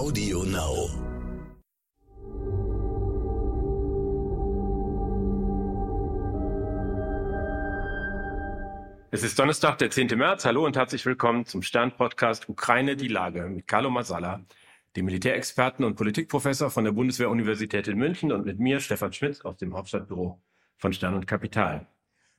Audio Now. Es ist Donnerstag, der 10. März. Hallo und herzlich willkommen zum Stern-Podcast Ukraine die Lage mit Carlo Masala, dem Militärexperten und Politikprofessor von der Bundeswehr-Universität in München und mit mir, Stefan Schmitz, aus dem Hauptstadtbüro von Stern und Kapital.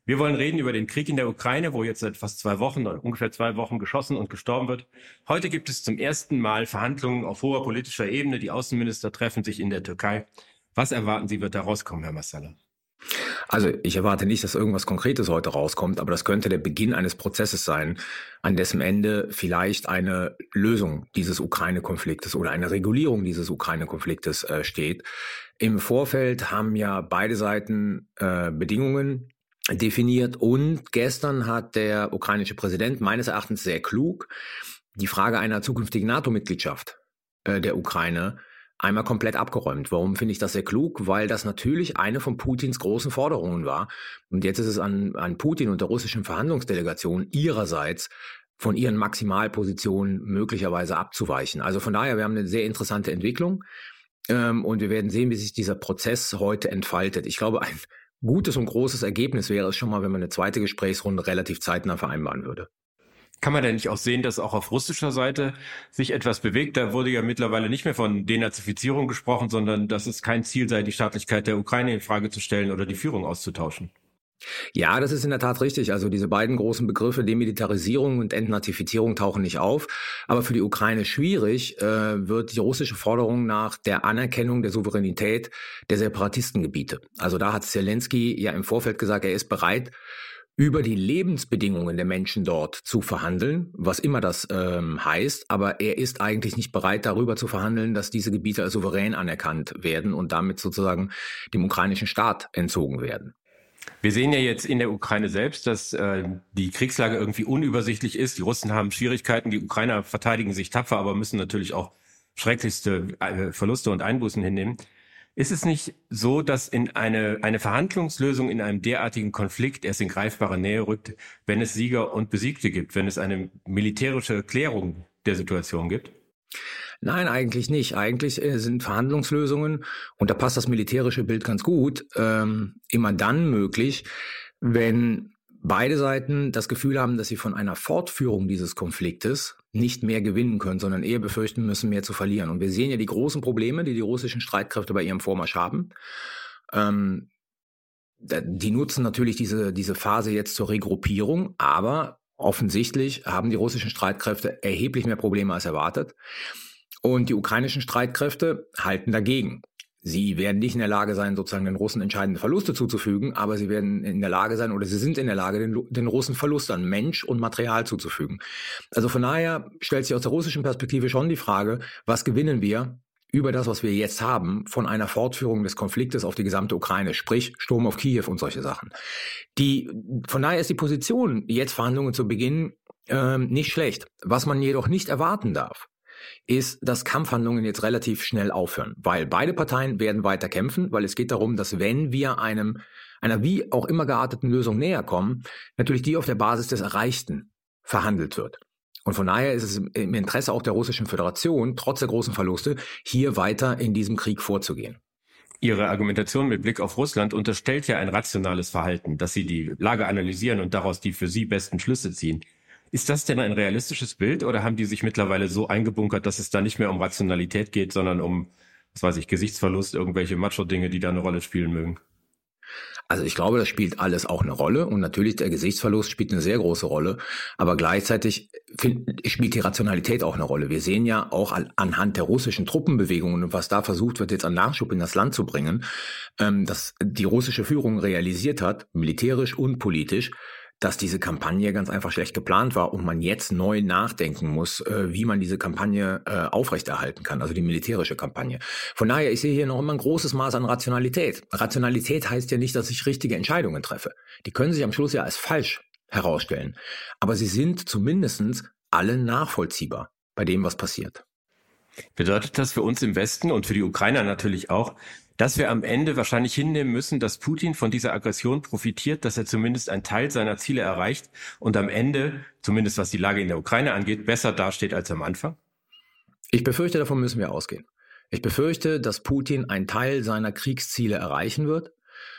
Wir wollen reden über den Krieg in der Ukraine, wo jetzt seit fast zwei Wochen, ungefähr zwei Wochen geschossen und gestorben wird. Heute gibt es zum ersten Mal Verhandlungen auf hoher politischer Ebene. Die Außenminister treffen sich in der Türkei. Was erwarten Sie, wird da rauskommen, Herr Massala? Also ich erwarte nicht, dass irgendwas Konkretes heute rauskommt, aber das könnte der Beginn eines Prozesses sein, an dessen Ende vielleicht eine Lösung dieses Ukraine-Konfliktes oder eine Regulierung dieses Ukraine-Konfliktes äh, steht. Im Vorfeld haben ja beide Seiten äh, Bedingungen definiert. Und gestern hat der ukrainische Präsident meines Erachtens sehr klug die Frage einer zukünftigen NATO-Mitgliedschaft äh, der Ukraine einmal komplett abgeräumt. Warum finde ich das sehr klug? Weil das natürlich eine von Putins großen Forderungen war. Und jetzt ist es an, an Putin und der russischen Verhandlungsdelegation ihrerseits von ihren Maximalpositionen möglicherweise abzuweichen. Also von daher, wir haben eine sehr interessante Entwicklung. Ähm, und wir werden sehen, wie sich dieser Prozess heute entfaltet. Ich glaube, ein gutes und großes Ergebnis wäre es schon mal, wenn man eine zweite Gesprächsrunde relativ zeitnah vereinbaren würde. Kann man denn nicht auch sehen, dass auch auf russischer Seite sich etwas bewegt? Da wurde ja mittlerweile nicht mehr von Denazifizierung gesprochen, sondern dass es kein Ziel sei, die Staatlichkeit der Ukraine in Frage zu stellen oder die Führung auszutauschen. Ja, das ist in der Tat richtig. Also diese beiden großen Begriffe Demilitarisierung und Entnazifizierung tauchen nicht auf. Aber für die Ukraine schwierig äh, wird die russische Forderung nach der Anerkennung der Souveränität der Separatistengebiete. Also da hat Zelensky ja im Vorfeld gesagt, er ist bereit, über die Lebensbedingungen der Menschen dort zu verhandeln, was immer das ähm, heißt, aber er ist eigentlich nicht bereit, darüber zu verhandeln, dass diese Gebiete als souverän anerkannt werden und damit sozusagen dem ukrainischen Staat entzogen werden. Wir sehen ja jetzt in der Ukraine selbst, dass äh, die Kriegslage irgendwie unübersichtlich ist. Die Russen haben Schwierigkeiten, die Ukrainer verteidigen sich tapfer, aber müssen natürlich auch schrecklichste äh, Verluste und Einbußen hinnehmen. Ist es nicht so, dass in eine, eine Verhandlungslösung in einem derartigen Konflikt erst in greifbare Nähe rückt, wenn es Sieger und Besiegte gibt, wenn es eine militärische Klärung der Situation gibt? Nein, eigentlich nicht. Eigentlich äh, sind Verhandlungslösungen, und da passt das militärische Bild ganz gut, ähm, immer dann möglich, wenn beide Seiten das Gefühl haben, dass sie von einer Fortführung dieses Konfliktes nicht mehr gewinnen können, sondern eher befürchten müssen, mehr zu verlieren. Und wir sehen ja die großen Probleme, die die russischen Streitkräfte bei ihrem Vormarsch haben. Ähm, die nutzen natürlich diese, diese Phase jetzt zur Regruppierung, aber offensichtlich haben die russischen Streitkräfte erheblich mehr Probleme als erwartet. Und die ukrainischen Streitkräfte halten dagegen. Sie werden nicht in der Lage sein, sozusagen den Russen entscheidende Verluste zuzufügen, aber sie werden in der Lage sein oder sie sind in der Lage, den, den Russen Verluste an Mensch und Material zuzufügen. Also von daher stellt sich aus der russischen Perspektive schon die Frage, was gewinnen wir über das, was wir jetzt haben, von einer Fortführung des Konfliktes auf die gesamte Ukraine, sprich Sturm auf Kiew und solche Sachen. Die, von daher ist die Position, jetzt Verhandlungen zu beginnen, ähm, nicht schlecht. Was man jedoch nicht erwarten darf, ist, dass Kampfhandlungen jetzt relativ schnell aufhören, weil beide Parteien werden weiter kämpfen, weil es geht darum, dass wenn wir einem einer wie auch immer gearteten Lösung näher kommen, natürlich die auf der Basis des Erreichten verhandelt wird. Und von daher ist es im Interesse auch der Russischen Föderation, trotz der großen Verluste, hier weiter in diesem Krieg vorzugehen. Ihre Argumentation mit Blick auf Russland unterstellt ja ein rationales Verhalten, dass Sie die Lage analysieren und daraus die für Sie besten Schlüsse ziehen. Ist das denn ein realistisches Bild oder haben die sich mittlerweile so eingebunkert, dass es da nicht mehr um Rationalität geht, sondern um, was weiß ich, Gesichtsverlust, irgendwelche Macho-Dinge, die da eine Rolle spielen mögen? Also ich glaube, das spielt alles auch eine Rolle und natürlich der Gesichtsverlust spielt eine sehr große Rolle, aber gleichzeitig spielt die Rationalität auch eine Rolle. Wir sehen ja auch an, anhand der russischen Truppenbewegungen und was da versucht wird, jetzt an Nachschub in das Land zu bringen, ähm, dass die russische Führung realisiert hat, militärisch und politisch, dass diese Kampagne ganz einfach schlecht geplant war und man jetzt neu nachdenken muss, äh, wie man diese Kampagne äh, aufrechterhalten kann, also die militärische Kampagne. Von daher, ich sehe hier noch immer ein großes Maß an Rationalität. Rationalität heißt ja nicht, dass ich richtige Entscheidungen treffe. Die können sich am Schluss ja als falsch herausstellen. Aber sie sind zumindestens alle nachvollziehbar bei dem, was passiert. Bedeutet das für uns im Westen und für die Ukrainer natürlich auch, dass wir am Ende wahrscheinlich hinnehmen müssen, dass Putin von dieser Aggression profitiert, dass er zumindest einen Teil seiner Ziele erreicht und am Ende, zumindest was die Lage in der Ukraine angeht, besser dasteht als am Anfang? Ich befürchte, davon müssen wir ausgehen. Ich befürchte, dass Putin einen Teil seiner Kriegsziele erreichen wird,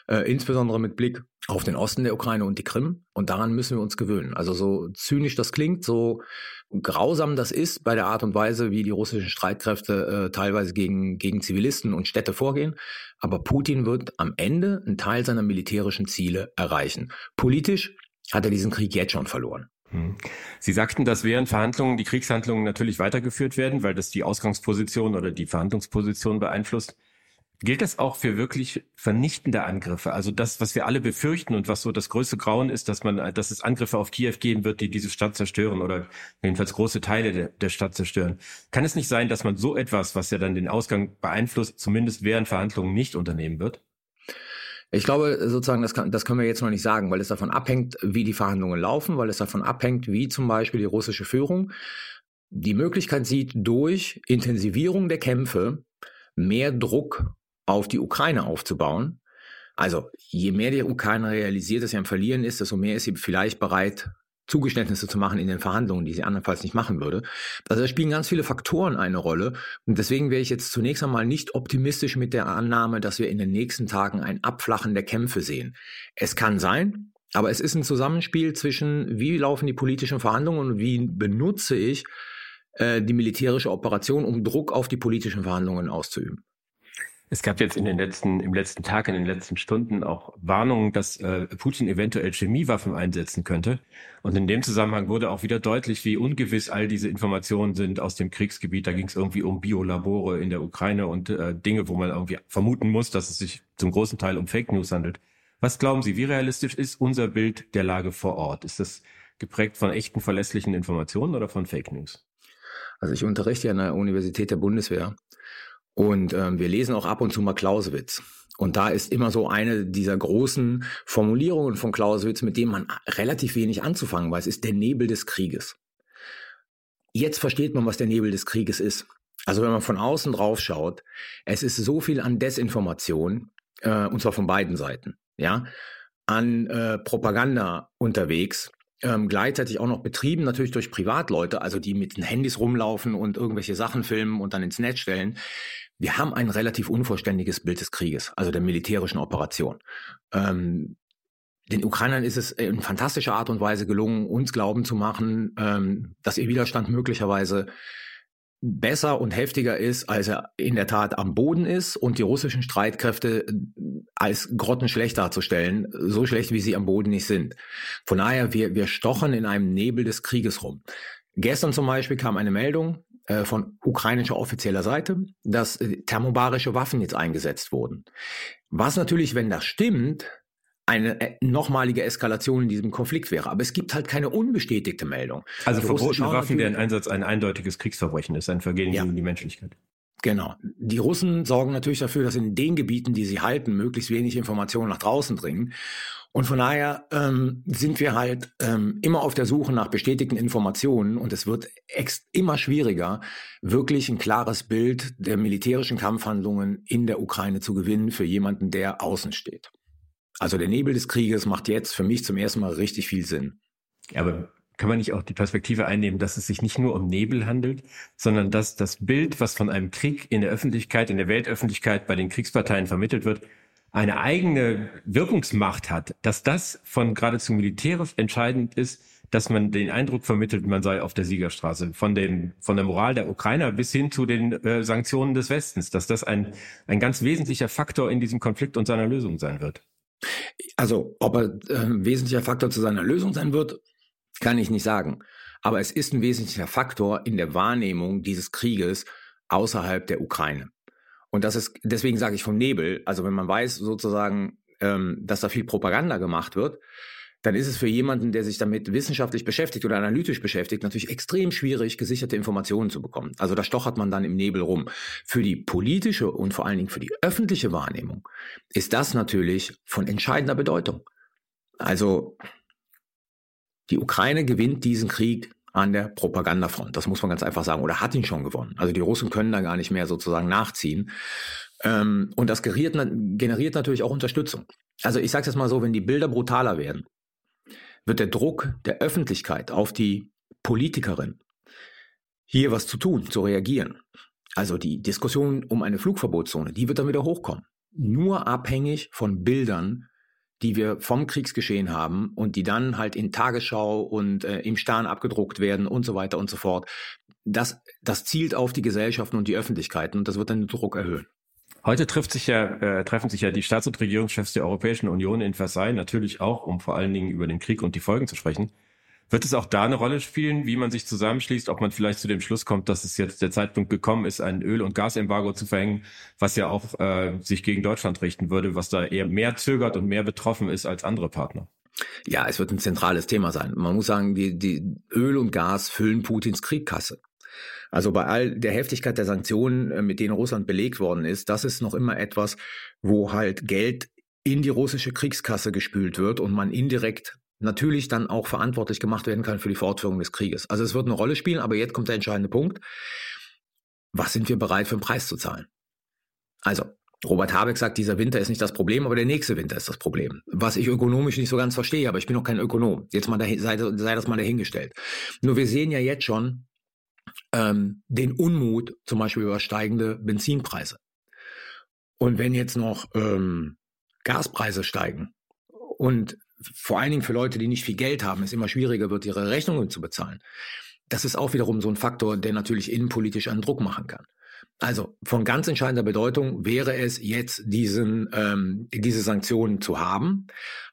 äh, insbesondere mit Blick auf den Osten der Ukraine und die Krim. Und daran müssen wir uns gewöhnen. Also so zynisch das klingt, so grausam das ist bei der Art und Weise, wie die russischen Streitkräfte äh, teilweise gegen, gegen Zivilisten und Städte vorgehen. Aber Putin wird am Ende einen Teil seiner militärischen Ziele erreichen. Politisch hat er diesen Krieg jetzt schon verloren. Hm. Sie sagten, dass während Verhandlungen die Kriegshandlungen natürlich weitergeführt werden, weil das die Ausgangsposition oder die Verhandlungsposition beeinflusst. Gilt das auch für wirklich vernichtende Angriffe? Also das, was wir alle befürchten und was so das größte Grauen ist, dass man, dass es Angriffe auf Kiew geben wird, die diese Stadt zerstören oder jedenfalls große Teile der, der Stadt zerstören. Kann es nicht sein, dass man so etwas, was ja dann den Ausgang beeinflusst, zumindest während Verhandlungen nicht unternehmen wird? Ich glaube sozusagen, das, kann, das können wir jetzt noch nicht sagen, weil es davon abhängt, wie die Verhandlungen laufen, weil es davon abhängt, wie zum Beispiel die russische Führung die Möglichkeit sieht, durch Intensivierung der Kämpfe mehr Druck auf die Ukraine aufzubauen. Also je mehr die Ukraine realisiert, dass sie am Verlieren ist, desto mehr ist sie vielleicht bereit, Zugeständnisse zu machen in den Verhandlungen, die sie andernfalls nicht machen würde. Also da spielen ganz viele Faktoren eine Rolle. Und deswegen wäre ich jetzt zunächst einmal nicht optimistisch mit der Annahme, dass wir in den nächsten Tagen ein Abflachen der Kämpfe sehen. Es kann sein, aber es ist ein Zusammenspiel zwischen, wie laufen die politischen Verhandlungen und wie benutze ich äh, die militärische Operation, um Druck auf die politischen Verhandlungen auszuüben. Es gab jetzt in den letzten, im letzten Tag, in den letzten Stunden auch Warnungen, dass äh, Putin eventuell Chemiewaffen einsetzen könnte. Und in dem Zusammenhang wurde auch wieder deutlich, wie ungewiss all diese Informationen sind aus dem Kriegsgebiet. Da ging es irgendwie um Biolabore in der Ukraine und äh, Dinge, wo man irgendwie vermuten muss, dass es sich zum großen Teil um Fake News handelt. Was glauben Sie, wie realistisch ist unser Bild der Lage vor Ort? Ist das geprägt von echten, verlässlichen Informationen oder von Fake News? Also ich unterrichte ja an der Universität der Bundeswehr und ähm, wir lesen auch ab und zu mal Clausewitz. Und da ist immer so eine dieser großen Formulierungen von Clausewitz, mit dem man relativ wenig anzufangen weiß, ist der Nebel des Krieges. Jetzt versteht man, was der Nebel des Krieges ist. Also wenn man von außen drauf schaut, es ist so viel an Desinformation, äh, und zwar von beiden Seiten, ja, an äh, Propaganda unterwegs, ähm, gleichzeitig auch noch betrieben natürlich durch Privatleute, also die mit den Handys rumlaufen und irgendwelche Sachen filmen und dann ins Netz stellen. Wir haben ein relativ unvollständiges Bild des Krieges, also der militärischen Operation. Ähm, den Ukrainern ist es in fantastischer Art und Weise gelungen, uns glauben zu machen, ähm, dass ihr Widerstand möglicherweise besser und heftiger ist, als er in der Tat am Boden ist und die russischen Streitkräfte äh, als grottenschlecht darzustellen, so schlecht wie sie am Boden nicht sind. Von daher, wir, wir stochen in einem Nebel des Krieges rum. Gestern zum Beispiel kam eine Meldung, äh, von ukrainischer offizieller Seite, dass äh, thermobarische Waffen jetzt eingesetzt wurden. Was natürlich, wenn das stimmt, eine äh, nochmalige Eskalation in diesem Konflikt wäre. Aber es gibt halt keine unbestätigte Meldung. Also die verbotene Waffen, deren Einsatz ein eindeutiges Kriegsverbrechen ist, ein Vergehen ja. gegen die Menschlichkeit. Genau. Die Russen sorgen natürlich dafür, dass in den Gebieten, die sie halten, möglichst wenig Informationen nach draußen dringen. Und von daher ähm, sind wir halt ähm, immer auf der Suche nach bestätigten Informationen und es wird immer schwieriger, wirklich ein klares Bild der militärischen Kampfhandlungen in der Ukraine zu gewinnen für jemanden, der außen steht. Also der Nebel des Krieges macht jetzt für mich zum ersten Mal richtig viel Sinn. Aber kann man nicht auch die Perspektive einnehmen, dass es sich nicht nur um Nebel handelt, sondern dass das Bild, was von einem Krieg in der Öffentlichkeit, in der Weltöffentlichkeit bei den Kriegsparteien vermittelt wird, eine eigene Wirkungsmacht hat, dass das von geradezu militärisch entscheidend ist, dass man den Eindruck vermittelt, man sei auf der Siegerstraße, von den, von der Moral der Ukrainer bis hin zu den äh, Sanktionen des Westens, dass das ein, ein ganz wesentlicher Faktor in diesem Konflikt und seiner Lösung sein wird. Also, ob er äh, ein wesentlicher Faktor zu seiner Lösung sein wird, kann ich nicht sagen. Aber es ist ein wesentlicher Faktor in der Wahrnehmung dieses Krieges außerhalb der Ukraine. Und das ist, deswegen sage ich vom Nebel, also wenn man weiß sozusagen, ähm, dass da viel Propaganda gemacht wird, dann ist es für jemanden, der sich damit wissenschaftlich beschäftigt oder analytisch beschäftigt, natürlich extrem schwierig, gesicherte Informationen zu bekommen. Also da stochert man dann im Nebel rum. Für die politische und vor allen Dingen für die öffentliche Wahrnehmung ist das natürlich von entscheidender Bedeutung. Also die Ukraine gewinnt diesen Krieg an der Propagandafront. Das muss man ganz einfach sagen. Oder hat ihn schon gewonnen. Also die Russen können da gar nicht mehr sozusagen nachziehen. Ähm, und das generiert, generiert natürlich auch Unterstützung. Also ich sage es jetzt mal so, wenn die Bilder brutaler werden, wird der Druck der Öffentlichkeit auf die Politikerin hier was zu tun, zu reagieren. Also die Diskussion um eine Flugverbotszone, die wird dann wieder hochkommen. Nur abhängig von Bildern, die wir vom Kriegsgeschehen haben und die dann halt in Tagesschau und äh, im Stern abgedruckt werden und so weiter und so fort. Das, das zielt auf die Gesellschaften und die Öffentlichkeiten und das wird dann den Druck erhöhen. Heute trifft sich ja, äh, treffen sich ja die Staats- und Regierungschefs der Europäischen Union in Versailles natürlich auch, um vor allen Dingen über den Krieg und die Folgen zu sprechen. Wird es auch da eine Rolle spielen, wie man sich zusammenschließt, ob man vielleicht zu dem Schluss kommt, dass es jetzt der Zeitpunkt gekommen ist, ein Öl- und Gasembargo zu verhängen, was ja auch äh, sich gegen Deutschland richten würde, was da eher mehr zögert und mehr betroffen ist als andere Partner? Ja, es wird ein zentrales Thema sein. Man muss sagen, die, die Öl und Gas füllen Putins Kriegkasse. Also bei all der Heftigkeit der Sanktionen, äh, mit denen Russland belegt worden ist, das ist noch immer etwas, wo halt Geld in die russische Kriegskasse gespült wird und man indirekt natürlich dann auch verantwortlich gemacht werden kann für die Fortführung des Krieges. Also es wird eine Rolle spielen, aber jetzt kommt der entscheidende Punkt. Was sind wir bereit für einen Preis zu zahlen? Also, Robert Habeck sagt, dieser Winter ist nicht das Problem, aber der nächste Winter ist das Problem. Was ich ökonomisch nicht so ganz verstehe, aber ich bin auch kein Ökonom. Jetzt mal dahin, sei, sei das mal dahingestellt. Nur wir sehen ja jetzt schon ähm, den Unmut, zum Beispiel über steigende Benzinpreise. Und wenn jetzt noch ähm, Gaspreise steigen und vor allen Dingen für Leute, die nicht viel Geld haben, es immer schwieriger wird, ihre Rechnungen zu bezahlen. Das ist auch wiederum so ein Faktor, der natürlich innenpolitisch einen Druck machen kann. Also von ganz entscheidender Bedeutung wäre es jetzt, diesen, ähm, diese Sanktionen zu haben.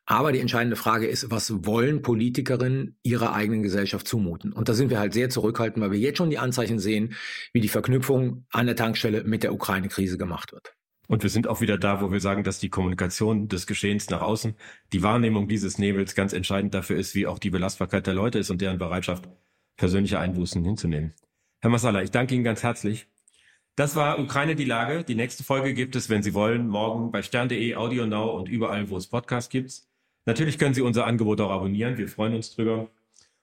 Aber die entscheidende Frage ist, was wollen Politikerinnen ihrer eigenen Gesellschaft zumuten? Und da sind wir halt sehr zurückhaltend, weil wir jetzt schon die Anzeichen sehen, wie die Verknüpfung an der Tankstelle mit der Ukraine-Krise gemacht wird. Und wir sind auch wieder da, wo wir sagen, dass die Kommunikation des Geschehens nach außen, die Wahrnehmung dieses Nebels ganz entscheidend dafür ist, wie auch die Belastbarkeit der Leute ist und deren Bereitschaft, persönliche Einbußen hinzunehmen. Herr Masala, ich danke Ihnen ganz herzlich. Das war Ukraine die Lage. Die nächste Folge gibt es, wenn Sie wollen, morgen bei stern.de, Audio Now und überall, wo es Podcasts gibt. Natürlich können Sie unser Angebot auch abonnieren. Wir freuen uns drüber.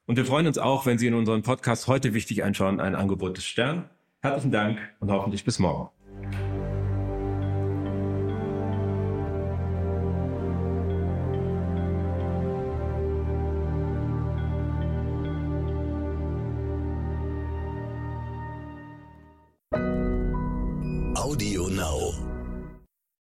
Und wir freuen uns auch, wenn Sie in unseren Podcast heute wichtig einschauen, ein Angebot des Stern. Herzlichen Dank und hoffentlich bis morgen.